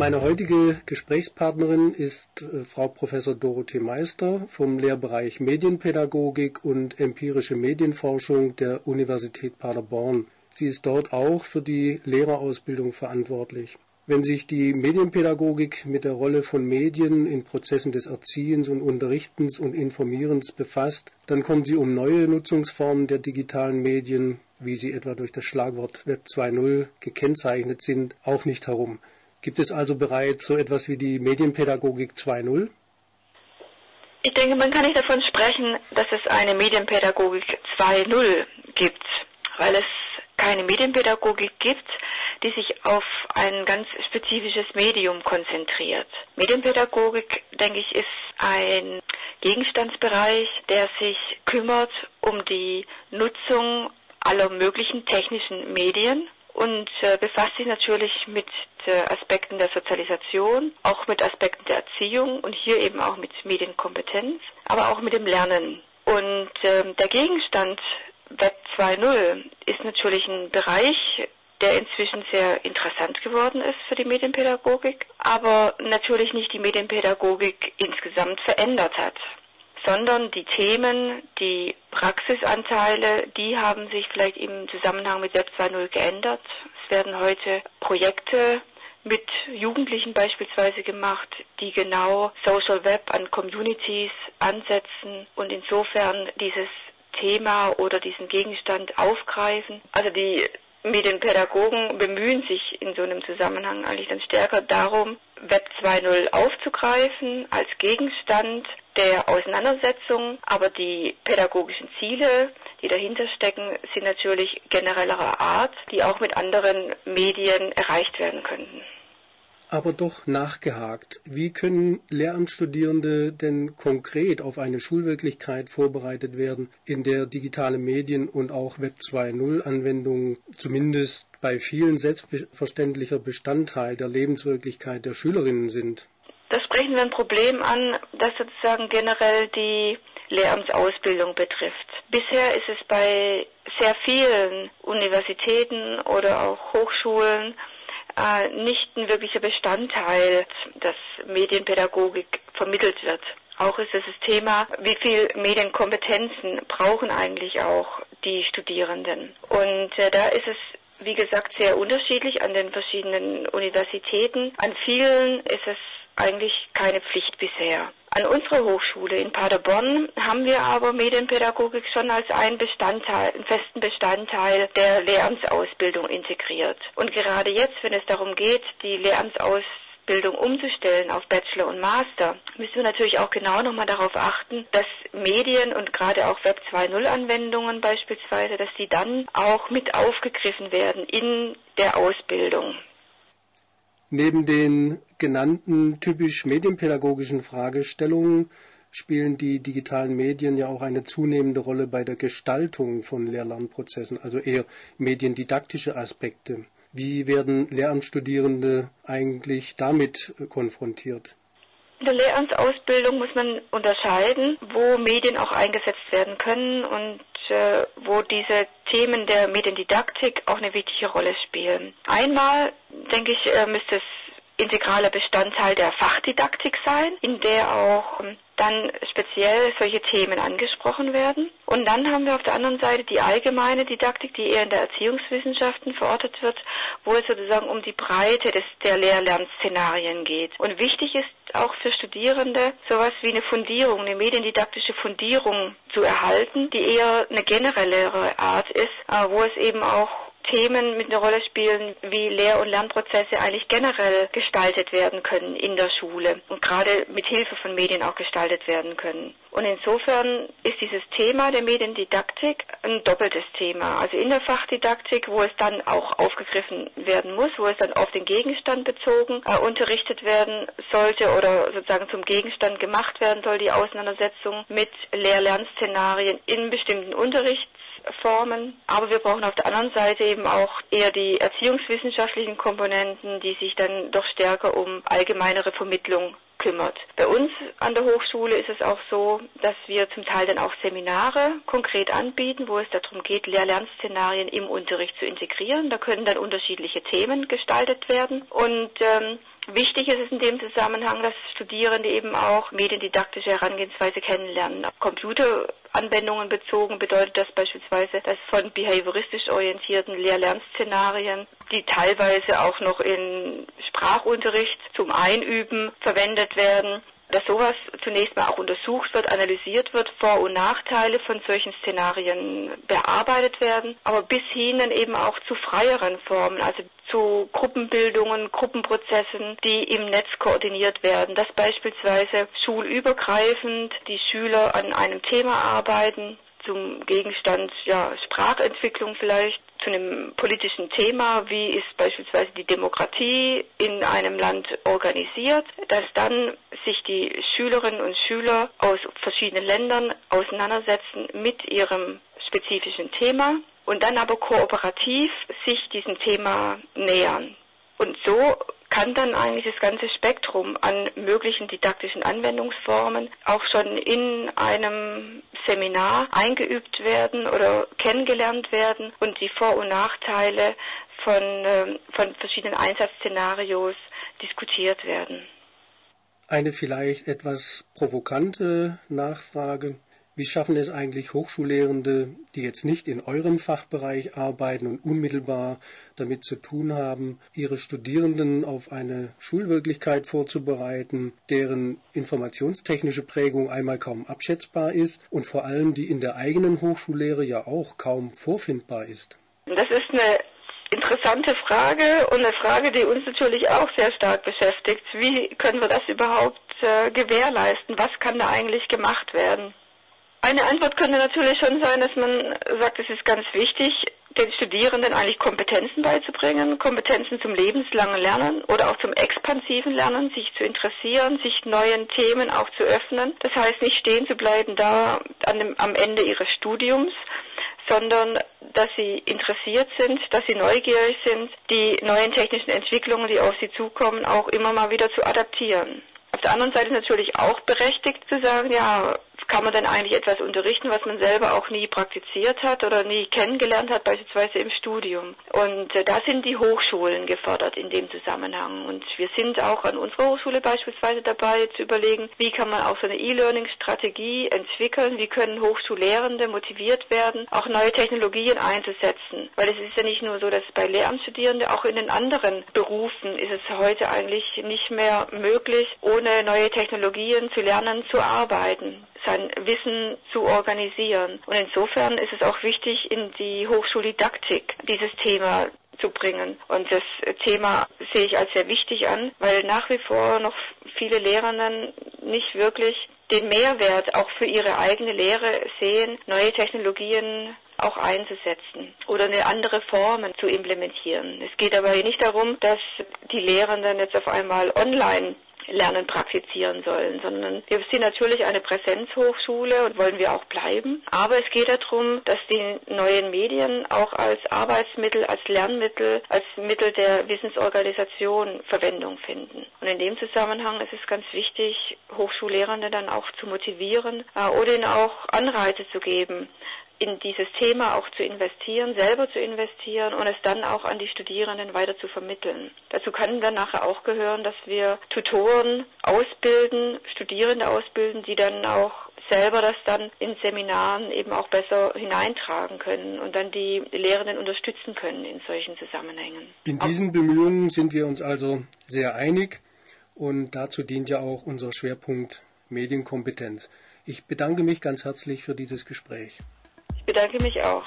Meine heutige Gesprächspartnerin ist äh, Frau Professor Dorothee Meister vom Lehrbereich Medienpädagogik und empirische Medienforschung der Universität Paderborn. Sie ist dort auch für die Lehrerausbildung verantwortlich. Wenn sich die Medienpädagogik mit der Rolle von Medien in Prozessen des Erziehens und Unterrichtens und Informierens befasst, dann kommt sie um neue Nutzungsformen der digitalen Medien, wie sie etwa durch das Schlagwort Web 2.0 gekennzeichnet sind, auch nicht herum. Gibt es also bereits so etwas wie die Medienpädagogik 2.0? Ich denke, man kann nicht davon sprechen, dass es eine Medienpädagogik 2.0 gibt, weil es keine Medienpädagogik gibt, die sich auf ein ganz spezifisches Medium konzentriert. Medienpädagogik, denke ich, ist ein Gegenstandsbereich, der sich kümmert um die Nutzung aller möglichen technischen Medien und äh, befasst sich natürlich mit äh, Aspekten der Sozialisation, auch mit Aspekten der Erziehung und hier eben auch mit Medienkompetenz, aber auch mit dem Lernen. Und äh, der Gegenstand Web 2.0 ist natürlich ein Bereich, der inzwischen sehr interessant geworden ist für die Medienpädagogik, aber natürlich nicht die Medienpädagogik insgesamt verändert hat sondern die Themen, die Praxisanteile, die haben sich vielleicht im Zusammenhang mit Web 2.0 geändert. Es werden heute Projekte mit Jugendlichen beispielsweise gemacht, die genau Social Web an Communities ansetzen und insofern dieses Thema oder diesen Gegenstand aufgreifen. Also die Medienpädagogen bemühen sich in so einem Zusammenhang eigentlich dann stärker darum, Web 2.0 aufzugreifen als Gegenstand der Auseinandersetzung, aber die pädagogischen Ziele, die dahinter stecken, sind natürlich generellerer Art, die auch mit anderen Medien erreicht werden könnten aber doch nachgehakt. Wie können Lehramtsstudierende denn konkret auf eine Schulwirklichkeit vorbereitet werden, in der digitale Medien und auch Web 2.0 Anwendungen zumindest bei vielen selbstverständlicher Bestandteil der Lebenswirklichkeit der Schülerinnen sind? Da sprechen wir ein Problem an, das sozusagen generell die Lehramtsausbildung betrifft. Bisher ist es bei sehr vielen Universitäten oder auch Hochschulen äh, nicht ein wirklicher Bestandteil, dass Medienpädagogik vermittelt wird. Auch ist es das Thema, wie viel Medienkompetenzen brauchen eigentlich auch die Studierenden. Und äh, da ist es wie gesagt, sehr unterschiedlich an den verschiedenen Universitäten. An vielen ist es eigentlich keine Pflicht bisher. An unserer Hochschule in Paderborn haben wir aber Medienpädagogik schon als einen Bestandteil, einen festen Bestandteil der Lehramtsausbildung integriert. Und gerade jetzt, wenn es darum geht, die Lehramtsausbildung umzustellen auf Bachelor und Master, müssen wir natürlich auch genau nochmal darauf achten, dass Medien und gerade auch Web 2.0 Anwendungen beispielsweise, dass die dann auch mit aufgegriffen werden in der Ausbildung. Neben den genannten typisch medienpädagogischen Fragestellungen spielen die digitalen Medien ja auch eine zunehmende Rolle bei der Gestaltung von Lehr-Lernprozessen, also eher mediendidaktische Aspekte. Wie werden Lehramtsstudierende eigentlich damit konfrontiert? In der Lehramtsausbildung muss man unterscheiden, wo Medien auch eingesetzt werden können und äh, wo diese Themen der Mediendidaktik auch eine wichtige Rolle spielen. Einmal, denke ich, äh, müsste es integraler Bestandteil der Fachdidaktik sein, in der auch ähm, dann speziell solche Themen angesprochen werden. Und dann haben wir auf der anderen Seite die allgemeine Didaktik, die eher in der Erziehungswissenschaften verortet wird, wo es sozusagen um die Breite des, der Lehr-Lernszenarien geht. Und wichtig ist auch für Studierende sowas wie eine Fundierung, eine mediendidaktische Fundierung zu erhalten, die eher eine generellere Art ist, wo es eben auch Themen mit einer Rolle spielen, wie Lehr- und Lernprozesse eigentlich generell gestaltet werden können in der Schule und gerade mit Hilfe von Medien auch gestaltet werden können. Und insofern ist dieses Thema der Mediendidaktik ein doppeltes Thema. Also in der Fachdidaktik, wo es dann auch aufgegriffen werden muss, wo es dann auf den Gegenstand bezogen äh, unterrichtet werden sollte oder sozusagen zum Gegenstand gemacht werden soll, die Auseinandersetzung mit Lehr-Lern-Szenarien in bestimmten Unterrichts Formen. Aber wir brauchen auf der anderen Seite eben auch eher die erziehungswissenschaftlichen Komponenten, die sich dann doch stärker um allgemeinere Vermittlung kümmert. Bei uns an der Hochschule ist es auch so, dass wir zum Teil dann auch Seminare konkret anbieten, wo es darum geht, Lehr-Lernszenarien im Unterricht zu integrieren. Da können dann unterschiedliche Themen gestaltet werden und ähm, Wichtig ist es in dem Zusammenhang, dass Studierende eben auch mediendidaktische Herangehensweise kennenlernen. Auf Computeranwendungen bezogen bedeutet das beispielsweise, dass von behavioristisch orientierten Lehr-Lern-Szenarien, die teilweise auch noch in Sprachunterricht zum Einüben verwendet werden, dass sowas zunächst mal auch untersucht wird, analysiert wird, Vor- und Nachteile von solchen Szenarien bearbeitet werden, aber bis hin dann eben auch zu freieren Formen, also zu Gruppenbildungen, Gruppenprozessen, die im Netz koordiniert werden, dass beispielsweise schulübergreifend die Schüler an einem Thema arbeiten, zum Gegenstand ja, Sprachentwicklung vielleicht, zu einem politischen Thema, wie ist beispielsweise die Demokratie in einem Land organisiert, dass dann sich die Schülerinnen und Schüler aus verschiedenen Ländern auseinandersetzen mit ihrem spezifischen Thema und dann aber kooperativ sich diesem Thema nähern. Und so kann dann eigentlich das ganze Spektrum an möglichen didaktischen Anwendungsformen auch schon in einem Seminar eingeübt werden oder kennengelernt werden und die Vor- und Nachteile von, ähm, von verschiedenen Einsatzszenarios diskutiert werden. Eine vielleicht etwas provokante Nachfrage. Wie schaffen es eigentlich Hochschullehrende, die jetzt nicht in eurem Fachbereich arbeiten und unmittelbar damit zu tun haben, ihre Studierenden auf eine Schulwirklichkeit vorzubereiten, deren informationstechnische Prägung einmal kaum abschätzbar ist und vor allem die in der eigenen Hochschullehre ja auch kaum vorfindbar ist? Das ist eine interessante Frage und eine Frage, die uns natürlich auch sehr stark beschäftigt. Wie können wir das überhaupt äh, gewährleisten? Was kann da eigentlich gemacht werden? Eine Antwort könnte natürlich schon sein, dass man sagt, es ist ganz wichtig, den Studierenden eigentlich Kompetenzen beizubringen, Kompetenzen zum lebenslangen Lernen oder auch zum expansiven Lernen, sich zu interessieren, sich neuen Themen auch zu öffnen. Das heißt, nicht stehen zu bleiben da dem, am Ende ihres Studiums, sondern dass sie interessiert sind, dass sie neugierig sind, die neuen technischen Entwicklungen, die auf sie zukommen, auch immer mal wieder zu adaptieren. Auf der anderen Seite natürlich auch berechtigt zu sagen, ja, kann man denn eigentlich etwas unterrichten, was man selber auch nie praktiziert hat oder nie kennengelernt hat, beispielsweise im Studium. Und äh, da sind die Hochschulen gefordert in dem Zusammenhang. Und wir sind auch an unserer Hochschule beispielsweise dabei zu überlegen, wie kann man auch so eine E-Learning-Strategie entwickeln, wie können Hochschullehrende motiviert werden, auch neue Technologien einzusetzen. Weil es ist ja nicht nur so, dass bei Lehramtsstudierenden, auch in den anderen Berufen ist es heute eigentlich nicht mehr möglich, ohne neue Technologien zu lernen, zu arbeiten sein Wissen zu organisieren. Und insofern ist es auch wichtig, in die Hochschuldidaktik dieses Thema zu bringen. Und das Thema sehe ich als sehr wichtig an, weil nach wie vor noch viele Lehrenden nicht wirklich den Mehrwert auch für ihre eigene Lehre sehen, neue Technologien auch einzusetzen oder eine andere Form zu implementieren. Es geht aber nicht darum, dass die Lehrenden jetzt auf einmal online Lernen praktizieren sollen, sondern wir sind natürlich eine Präsenzhochschule und wollen wir auch bleiben. Aber es geht darum, dass die neuen Medien auch als Arbeitsmittel, als Lernmittel, als Mittel der Wissensorganisation Verwendung finden. Und in dem Zusammenhang ist es ganz wichtig, Hochschullehrende dann auch zu motivieren äh, oder ihnen auch Anreize zu geben, in dieses Thema auch zu investieren, selber zu investieren und es dann auch an die Studierenden weiter zu vermitteln. Dazu kann dann nachher auch gehören, dass wir Tutoren ausbilden, Studierende ausbilden, die dann auch selber das dann in Seminaren eben auch besser hineintragen können und dann die Lehrenden unterstützen können in solchen Zusammenhängen. In diesen Bemühungen sind wir uns also sehr einig und dazu dient ja auch unser Schwerpunkt Medienkompetenz. Ich bedanke mich ganz herzlich für dieses Gespräch bedanke mich auch.